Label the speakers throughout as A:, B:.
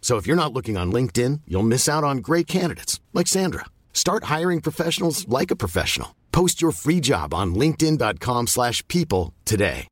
A: So if you're not looking on LinkedIn, you'll miss out on great candidates like Sandra. Start hiring professionals like a professional. Post your free job on linkedin.com/people today.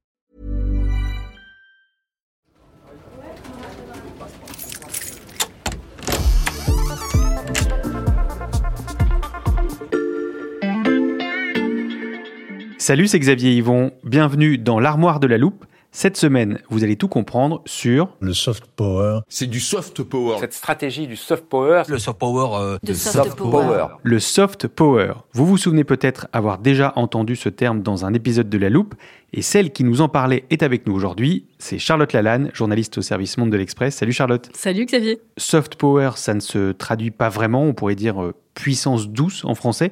B: Salut, c'est Xavier Yvon. Bienvenue dans l'armoire de la loupe. Cette semaine, vous allez tout comprendre sur
C: le soft power.
D: C'est du soft power.
E: Cette stratégie du soft power.
F: Le soft power. euh,
G: De soft power.
B: le soft power. Vous vous souvenez peut-être avoir déjà entendu ce terme dans un épisode de la loupe, et celle qui nous en parlait est avec nous aujourd'hui. C'est Charlotte Lalanne, journaliste au service Monde de l'Express. Salut Charlotte.
H: Salut Xavier.
B: Soft power, ça ne se traduit pas vraiment, on pourrait dire euh, puissance douce en français,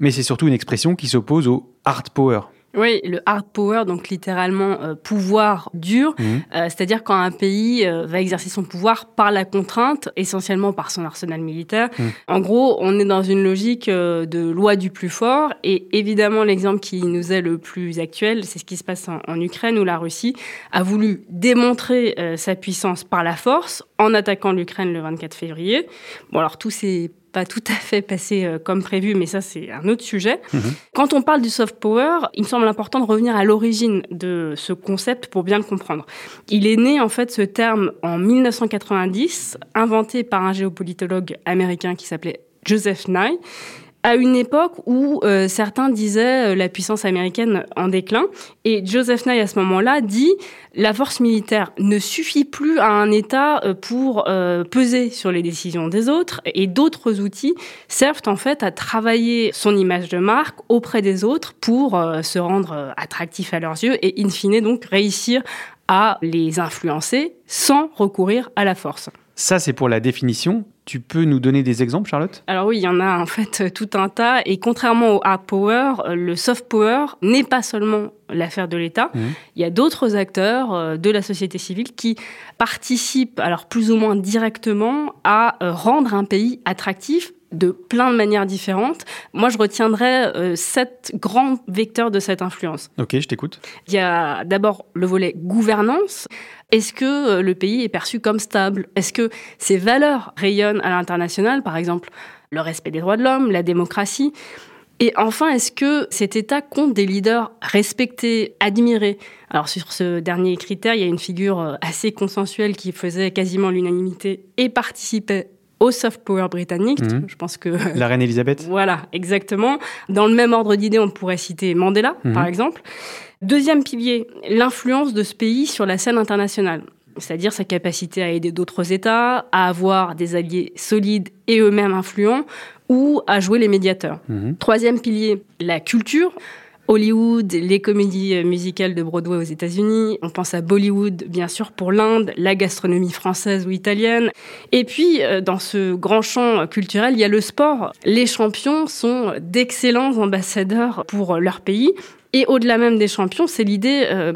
B: mais c'est surtout une expression qui s'oppose au hard power.
H: Oui, le hard power, donc littéralement euh, pouvoir dur,
B: Mhm.
H: euh, c'est-à-dire quand un pays euh, va exercer son pouvoir par la contrainte, essentiellement par son arsenal militaire.
B: Mhm.
H: En gros, on est dans une logique euh, de loi du plus fort, et évidemment l'exemple qui nous est le plus actuel, c'est ce qui se passe en, en Ukraine, où la Russie a voulu démontrer euh, sa puissance par la force en attaquant l'Ukraine le 24 février. Bon, alors tout s'est pas tout à fait passé euh, comme prévu, mais ça c'est un autre sujet. Quand on parle du soft power, il me semble important de revenir à l'origine de ce concept pour bien le comprendre. Il est né en fait ce terme en 1990, inventé par un géopolitologue américain qui s'appelait Joseph Nye à une époque où euh, certains disaient euh, la puissance américaine en déclin. Et Joseph Nye, à ce moment-là, dit la force militaire ne suffit plus à un État euh, pour peser sur les décisions des autres. Et d'autres outils servent en fait à travailler son image de marque auprès des autres pour se rendre attractif à leurs yeux et, in fine, donc réussir à les influencer sans recourir à la force.
B: Ça, c'est pour la définition. Tu peux nous donner des exemples, Charlotte?
H: Alors oui, il y en a en fait euh, tout un tas. Et contrairement au hard power, euh, le soft power n'est pas seulement l'affaire de l'État.
B: Mhm.
H: Il y a d'autres acteurs euh, de la société civile qui participent, alors plus ou moins directement, à rendre un pays attractif de plein de manières différentes. Moi, je retiendrai euh, sept grands vecteurs de cette influence.
B: Ok, je t'écoute.
H: Il y a d'abord le volet gouvernance. Est-ce que euh, le pays est perçu comme stable? Est-ce que ses valeurs rayonnent à l'international, par exemple le respect des droits de l'homme, la démocratie et enfin, est-ce que cet État compte des leaders respectés, admirés? Alors sur ce dernier critère, il y a une figure euh, assez consensuelle qui faisait quasiment l'unanimité et participait au soft power britannique.
B: Mhm.
H: Je pense que
B: La reine Elisabeth
H: voilà, exactement. Dans le même ordre d'idée, on pourrait citer Mandela,
B: Mhm.
H: par exemple. Deuxième pilier, l'influence de ce pays sur la scène internationale. C'est-à-dire sa capacité à aider d'autres États, à avoir des alliés solides et eux-mêmes influents, ou à jouer les médiateurs.
B: Mhm.
H: Troisième pilier, la culture. Hollywood, les comédies euh, musicales de Broadway aux États-Unis. On pense à Bollywood, bien sûr, pour l'Inde, la gastronomie française ou italienne. Et puis, euh, dans ce grand champ culturel, il y a le sport. Les champions sont d'excellents ambassadeurs pour leur pays. Et au-delà même des champions, c'est l'idée euh,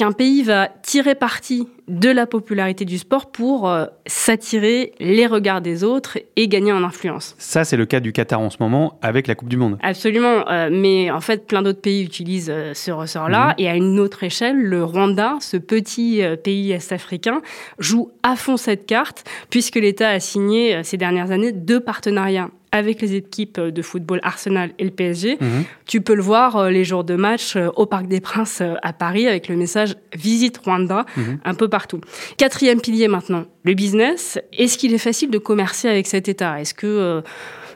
H: qu'un pays va tirer parti de la popularité du sport pour euh, s'attirer les regards des autres et gagner en influence.
B: Ça, c'est le cas du Qatar en ce moment avec la Coupe du Monde.
H: Absolument, euh, mais en fait, plein d'autres pays utilisent euh, ce ressort-là. Et à une autre échelle, le Rwanda, ce petit pays est-africain, joue à fond cette carte, puisque l'État a signé ces dernières années deux partenariats avec les équipes de football Arsenal et le PSG.
B: Mhm.
H: Tu peux le voir euh, les jours de match euh, au Parc des Princes euh, à Paris avec le message Visite Rwanda
B: Mhm.
H: un peu partout. Quatrième pilier maintenant, le business. Est-ce qu'il est facile de commercer avec cet État? Est-ce que euh,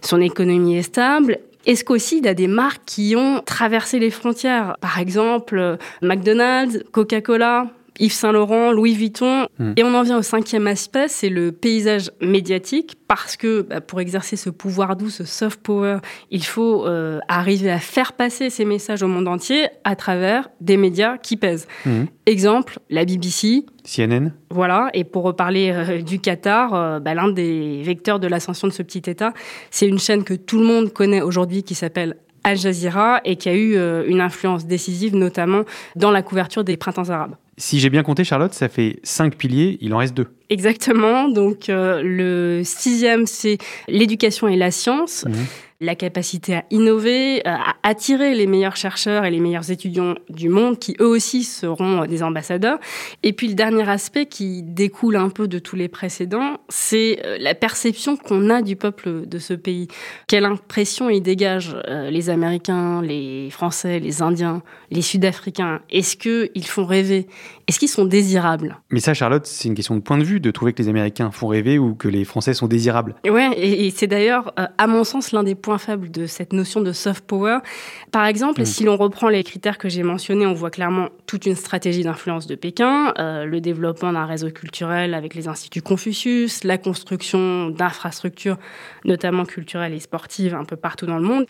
H: son économie est stable? Est-ce qu'aussi il y a des marques qui ont traversé les frontières? Par exemple, McDonald's, Coca-Cola, Yves Saint Laurent, Louis Vuitton. Hmm. Et on en vient au cinquième aspect, c'est le paysage médiatique, parce que bah, pour exercer ce pouvoir doux, ce soft power, il faut euh, arriver à faire passer ces messages au monde entier à travers des médias qui pèsent. Hmm. Exemple, la BBC.
B: CNN.
H: Voilà, et pour reparler euh, du Qatar, euh, bah, l'un des vecteurs de l'ascension de ce petit État, c'est une chaîne que tout le monde connaît aujourd'hui qui s'appelle Al Jazeera et qui a eu une influence décisive notamment dans la couverture des printemps arabes.
B: Si j'ai bien compté, Charlotte, ça fait cinq piliers, il en reste deux.
H: Exactement. Donc, euh, le sixième, c'est l'éducation et la science. Mmh la capacité à innover, euh, à attirer les meilleurs chercheurs et les meilleurs étudiants du monde, qui eux aussi seront des ambassadeurs. Et puis le dernier aspect qui découle un peu de tous les précédents, c'est euh, la perception qu'on a du peuple de ce pays. Quelle impression ils dégagent, euh, les Américains, les Français, les Indiens, les Sud-Africains Est-ce qu'ils font rêver? Est-ce qu'ils sont désirables?
B: Mais ça, Charlotte, c'est une question de point de vue, de trouver que les Américains font rêver ou que les Français sont désirables.
H: Ouais, et, c'est d'ailleurs, à mon sens, l'un des points faible de cette notion de soft power. Par exemple, mm. si l'on reprend les critères que j'ai mentionnés, on voit clairement toute une stratégie d'influence de Pékin, euh, le développement d'un réseau culturel avec les instituts Confucius, la construction d'infrastructures, notamment culturelles et sportives, un peu partout dans le monde.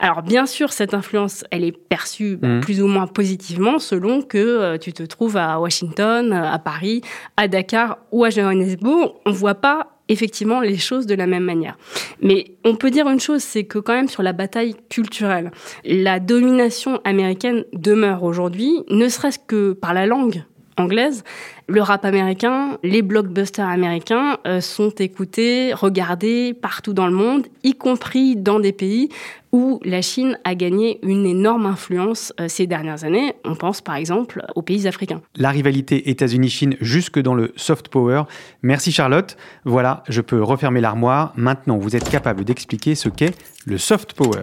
H: Alors bien sûr, cette influence, elle est perçue bah, mm. plus ou moins positivement selon que euh, tu te trouves à Washington, à Paris, à Dakar ou à Johannesburg. On voit pas effectivement les choses de la même manière. Mais on peut dire une chose, c'est que quand même sur la bataille culturelle, la domination américaine demeure aujourd'hui, ne serait-ce que par la langue anglaise, le rap américain, les blockbusters américains euh, sont écoutés, regardés partout dans le monde, y compris dans des pays où la Chine a gagné une énorme influence euh, ces dernières années. On pense par exemple aux pays africains.
B: La rivalité États-Unis-Chine jusque dans le soft power. Merci Charlotte. Voilà, je peux refermer l'armoire. Maintenant, vous êtes capable d'expliquer ce qu'est le soft power.